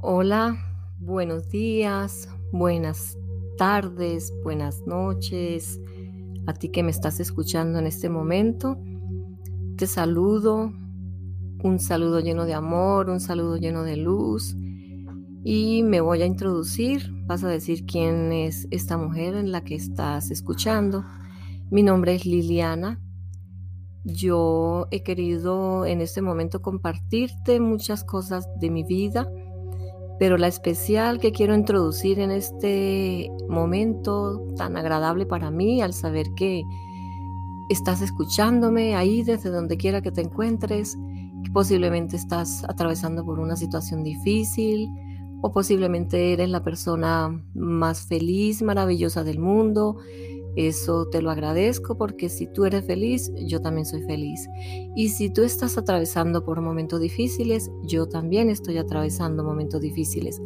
Hola, buenos días, buenas tardes, buenas noches. A ti que me estás escuchando en este momento, te saludo, un saludo lleno de amor, un saludo lleno de luz. Y me voy a introducir, vas a decir quién es esta mujer en la que estás escuchando. Mi nombre es Liliana. Yo he querido en este momento compartirte muchas cosas de mi vida pero la especial que quiero introducir en este momento tan agradable para mí al saber que estás escuchándome ahí desde donde quiera que te encuentres, que posiblemente estás atravesando por una situación difícil o posiblemente eres la persona más feliz, maravillosa del mundo eso te lo agradezco porque si tú eres feliz, yo también soy feliz. Y si tú estás atravesando por momentos difíciles, yo también estoy atravesando momentos difíciles.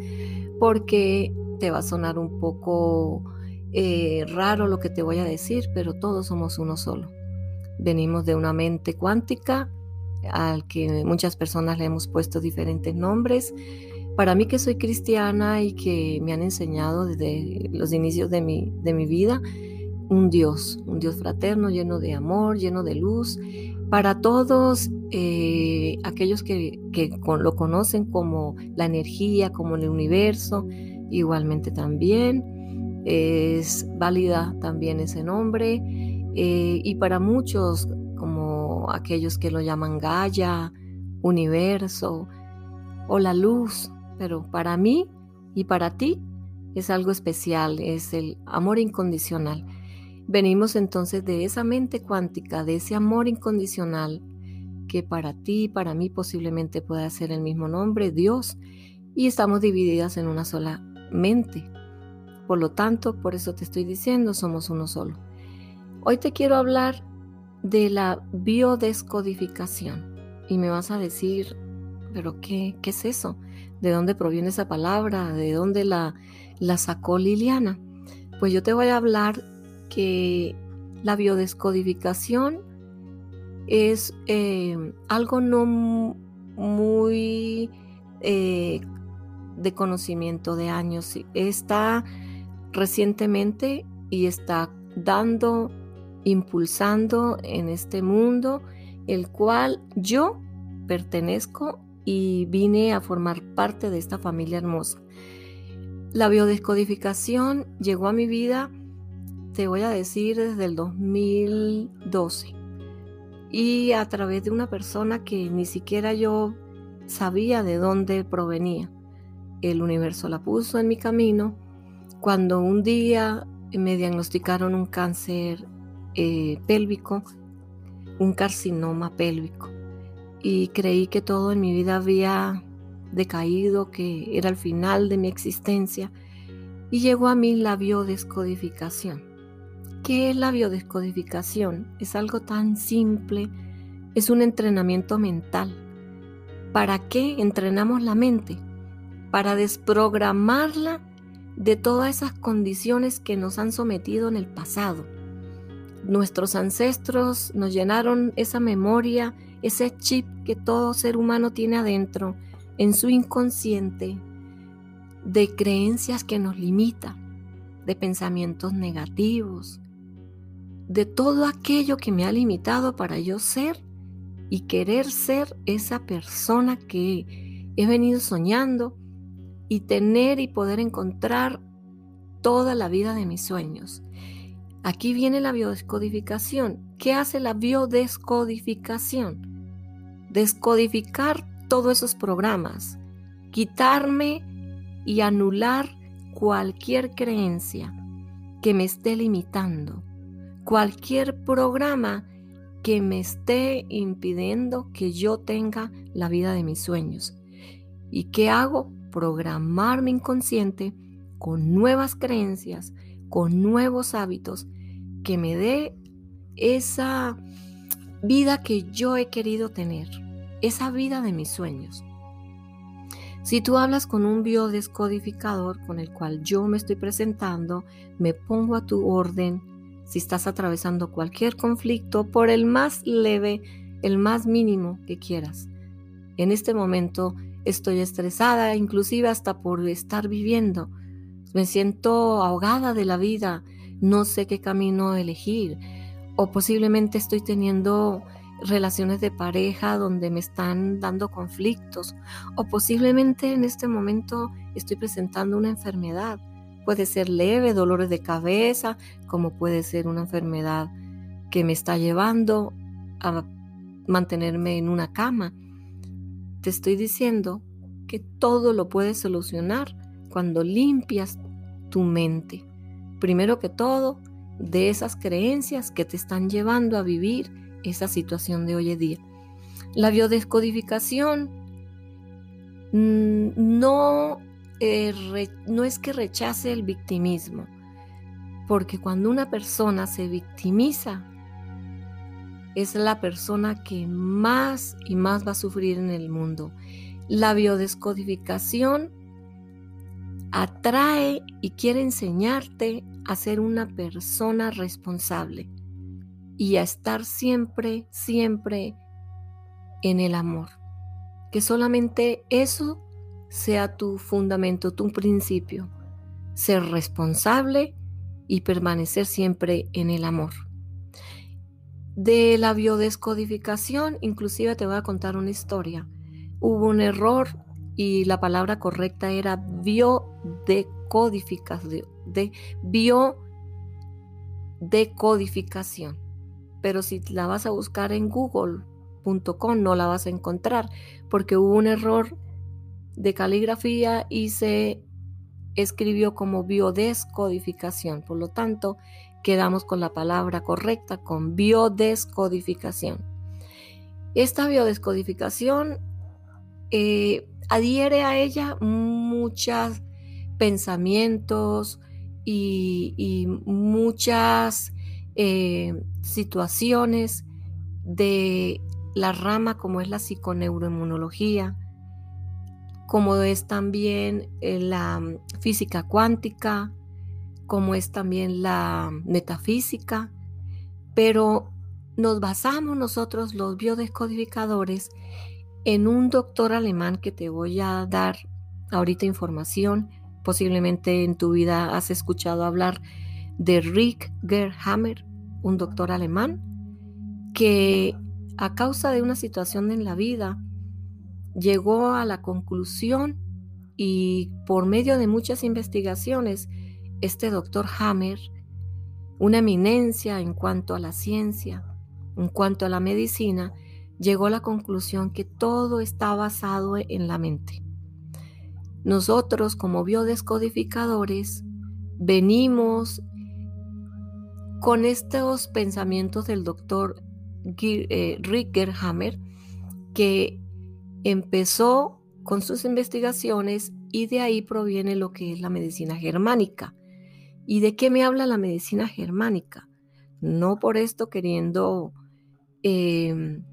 Porque te va a sonar un poco eh, raro lo que te voy a decir, pero todos somos uno solo. Venimos de una mente cuántica al que muchas personas le hemos puesto diferentes nombres. Para mí que soy cristiana y que me han enseñado desde los inicios de mi, de mi vida, un Dios, un Dios fraterno, lleno de amor, lleno de luz, para todos eh, aquellos que, lo conocen como la energía, como el universo, igualmente también es válida también ese nombre, eh, y para muchos como aquellos que lo llaman Gaia, universo o la luz, pero para mí y para ti es algo especial, es el amor incondicional. Venimos entonces de esa mente cuántica, de ese amor incondicional que para ti y para mí posiblemente pueda ser el mismo nombre, Dios, y estamos divididas en una sola mente. Por lo tanto, por eso te estoy diciendo, somos uno solo. Hoy te quiero hablar de la biodescodificación y me vas a decir, pero ¿qué, qué es eso? ¿De dónde proviene esa palabra? ¿De dónde la, la sacó Liliana? Pues yo te voy a hablar que la biodescodificación es eh, algo no muy eh, de conocimiento de años. Está recientemente y está dando, impulsando en este mundo, el cual yo pertenezco y vine a formar parte de esta familia hermosa. La biodescodificación llegó a mi vida te voy a decir desde el 2012 y a través de una persona que ni siquiera yo sabía de dónde provenía. El universo la puso en mi camino. Cuando un día me diagnosticaron un cáncer eh, pélvico, un carcinoma pélvico. Y creí que todo en mi vida había decaído, que era el final de mi existencia. Y llegó a mí la biodescodificación ¿Qué es la biodescodificación? Es algo tan simple, es un entrenamiento mental. ¿Para qué entrenamos la mente? Para desprogramarla de todas esas condiciones que nos han sometido en el pasado. Nuestros ancestros nos llenaron esa memoria, ese chip que todo ser humano tiene adentro, en su inconsciente, de creencias que nos limitan, de pensamientos negativos, de todo aquello que me ha limitado para yo ser y querer ser esa persona que he venido soñando y tener y poder encontrar toda la vida de mis sueños. Aquí viene la biodescodificación. ¿Qué hace la biodescodificación? Descodificar todos esos programas, quitarme y anular cualquier creencia que me esté limitando cualquier programa que me esté impidiendo que yo tenga la vida de mis sueños. ¿Y qué hago? Programar mi inconsciente con nuevas creencias, con nuevos hábitos que me dé esa vida que yo he querido tener, esa vida de mis sueños. Si tú hablas con un biodescodificador con el cual yo me estoy presentando, me pongo a tu orden, si estás atravesando cualquier conflicto, por el más leve, el más mínimo que quieras. En este momento estoy estresada, inclusive hasta por estar viviendo. Me siento ahogada de la vida, no sé qué camino elegir. O posiblemente estoy teniendo relaciones de pareja donde me están dando conflictos. O posiblemente en este momento estoy presentando una enfermedad. Puede ser leve, dolores de cabeza, como puede ser una enfermedad que me está llevando a mantenerme en una cama. Te estoy diciendo que todo lo puedes solucionar cuando limpias tu mente. Primero que todo, de esas creencias que te están llevando a vivir esa situación de hoy en día. La biodescodificación mm, no, eh, no es que rechace el victimismo, porque cuando una persona se victimiza, es la persona que más y más va a sufrir en el mundo. La biodescodificación atrae y quiere enseñarte a ser una persona responsable y a estar siempre, siempre en el amor. Que solamente eso sea tu fundamento, tu principio. Ser responsable y permanecer siempre en el amor. De la biodescodificación, inclusive te voy a contar una historia. Hubo un error y la palabra correcta era biodecodificación, de biodecodificación. Pero si la vas a buscar en google.com no la vas a encontrar porque hubo un error de caligrafía y se escribió como biodescodificación. Por lo tanto, quedamos con la palabra correcta, con biodescodificación. Esta biodescodificación eh, adhiere a ella muchos pensamientos y, muchas eh, situaciones de la rama como es la psiconeuroinmunología, como es también eh, la física cuántica, como es también la metafísica, pero nos basamos nosotros los biodescodificadores en un doctor alemán que te voy a dar ahorita información. Posiblemente en tu vida has escuchado hablar de Rick Gerhammer, un doctor alemán, que a causa de una situación en la vida llegó a la conclusión y por medio de muchas investigaciones este doctor Hammer, una eminencia en cuanto a la ciencia, en cuanto a la medicina, llegó a la conclusión que todo está basado en la mente. Nosotros como biodescodificadores venimos con estos pensamientos del doctor eh, Rick Hammer, que empezó con sus investigaciones y de ahí proviene lo que es la medicina germánica. ¿Y de qué me habla la medicina germánica? No por esto queriendo em,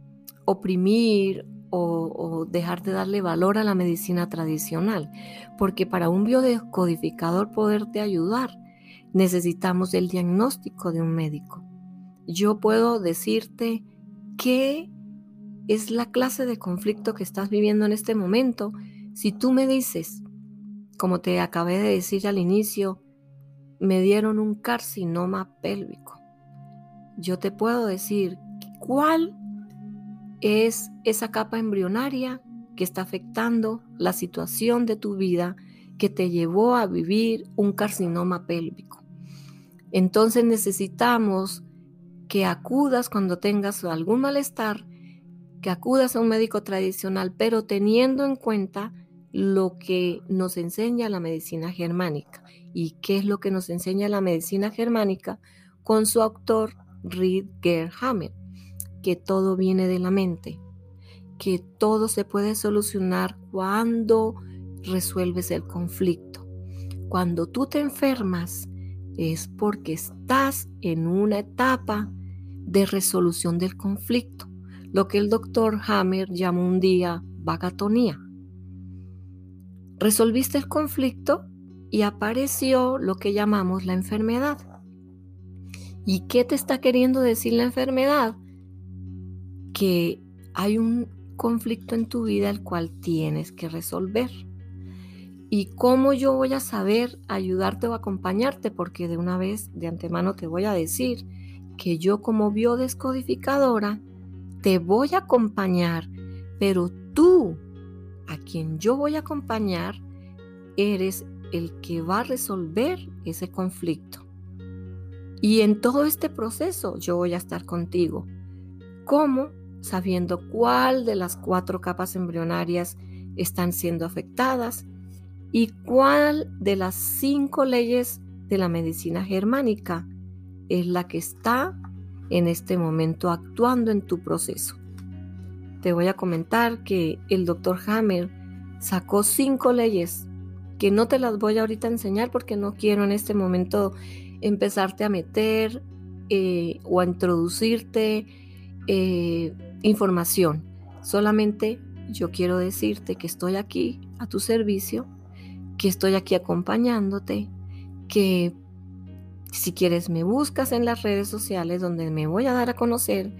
oprimir o, o, dejar de darle valor a la medicina tradicional, porque para un biodescodificador poderte ayudar necesitamos el diagnóstico de un médico. Yo puedo decirte qué es la clase de conflicto que estás viviendo en este momento si tú me dices, como te acabé de decir al inicio, me dieron un carcinoma pélvico. Yo te puedo decir cuál es esa capa embrionaria que está afectando la situación de tu vida que te llevó a vivir un carcinoma pélvico. Entonces necesitamos que acudas cuando tengas algún malestar, que acudas a un médico tradicional, pero teniendo en cuenta lo que nos enseña la medicina germánica. ¿Y qué es lo que nos enseña la medicina germánica? Con su autor Riedger Hammer, que todo viene de la mente, que todo se puede solucionar cuando resuelves el conflicto. Cuando tú te enfermas es porque estás en una etapa de resolución del conflicto, lo que el doctor Hammer llamó un día vagatonía. Resolviste el conflicto y apareció lo que llamamos la enfermedad. ¿Y qué te está queriendo decir la enfermedad? Que hay un conflicto en tu vida el cual tienes que resolver. ¿Y cómo yo voy a saber ayudarte o acompañarte? Porque de una vez, de antemano, te voy a decir que yo como biodescodificadora te voy a acompañar, pero tú, a quien yo voy a acompañar, eres el que va a resolver ese conflicto. Y en todo este proceso yo voy a estar contigo. ¿Cómo? Sabiendo cuál de las cuatro capas embrionarias están siendo afectadas y cuál de las cinco leyes de la medicina germánica es la que está en este momento actuando en tu proceso. Te voy a comentar que el doctor Hammer sacó cinco leyes que no te las voy a ahorita enseñar porque no quiero en este momento empezarte a meter eh, o a introducirte eh, información. Solamente yo quiero decirte que estoy aquí a tu servicio, que estoy aquí acompañándote, que si quieres me buscas en las redes sociales donde me voy a dar a conocer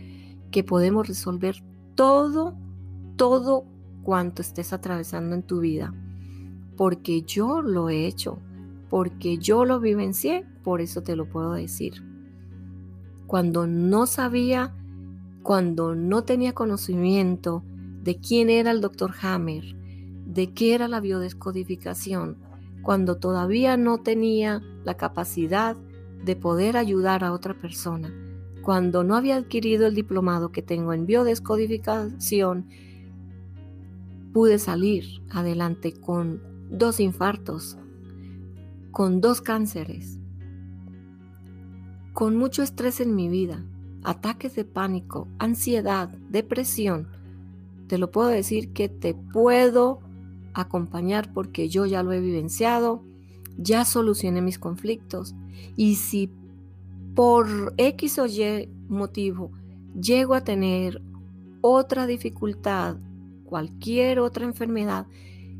que podemos resolver todo, todo cuanto estés atravesando en tu vida porque yo lo he hecho, porque yo lo vivencié, por eso te lo puedo decir. Cuando no sabía, cuando no tenía conocimiento de quién era el doctor Hammer, de qué era la biodescodificación, cuando todavía no tenía la capacidad de poder ayudar a otra persona, cuando no había adquirido el diplomado que tengo en biodescodificación, pude salir adelante con dos infartos, con dos cánceres, con mucho estrés en mi vida, ataques de pánico, ansiedad, depresión. Te lo puedo decir que te puedo acompañar porque yo ya lo he vivenciado, ya solucioné mis conflictos y si por X o Y motivo llego a tener otra dificultad, cualquier otra enfermedad,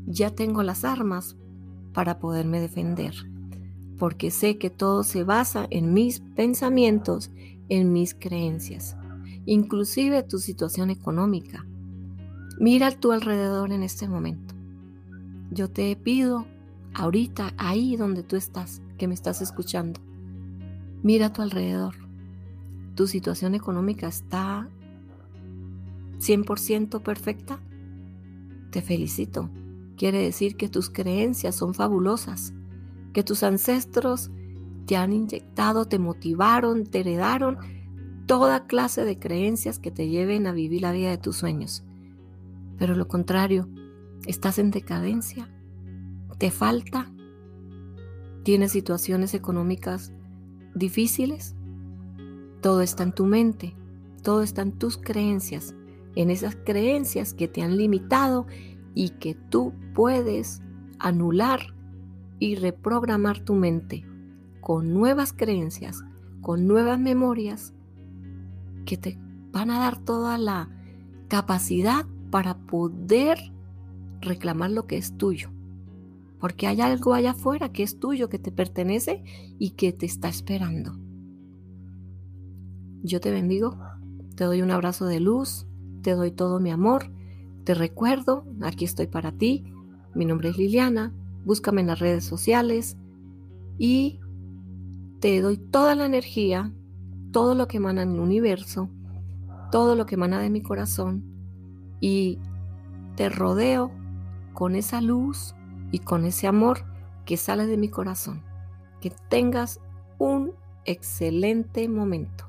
ya tengo las armas para poderme defender, porque sé que todo se basa en mis pensamientos, en mis creencias, inclusive tu situación económica. Mira a tu alrededor en este momento. Yo te pido ahorita, ahí donde tú estás, que me estás escuchando, mira a tu alrededor. ¿Tu situación económica está 100% perfecta? Te felicito Quiere decir que tus creencias son fabulosas, que tus ancestros te han inyectado, te motivaron, te heredaron toda clase de creencias que te lleven a vivir la vida de tus sueños. Pero lo contrario, estás en decadencia, te falta, tienes situaciones económicas difíciles, todo está en tu mente, todo está en tus creencias, en esas creencias que te han limitado y que tú puedes anular y reprogramar tu mente con nuevas creencias, con nuevas memorias que te van a dar toda la capacidad para poder reclamar lo que es tuyo. Porque hay algo allá afuera que es tuyo, que te pertenece y que te está esperando. Yo te bendigo, te doy un abrazo de luz, te doy todo mi amor te recuerdo, aquí estoy para ti. Mi nombre es Liliana. Búscame en las redes sociales y te doy toda la energía, todo lo que emana en el universo, todo lo que emana de mi corazón y te rodeo con esa luz y con ese amor que sale de mi corazón. Que tengas un excelente momento.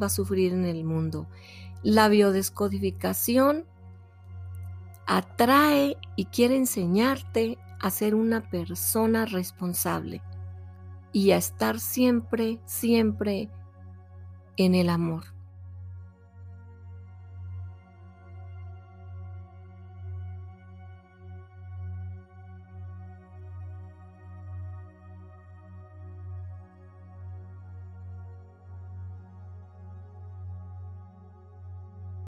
Va a sufrir en el mundo. La biodescodificación atrae y quiere enseñarte a ser una persona responsable y a estar siempre, siempre en el amor.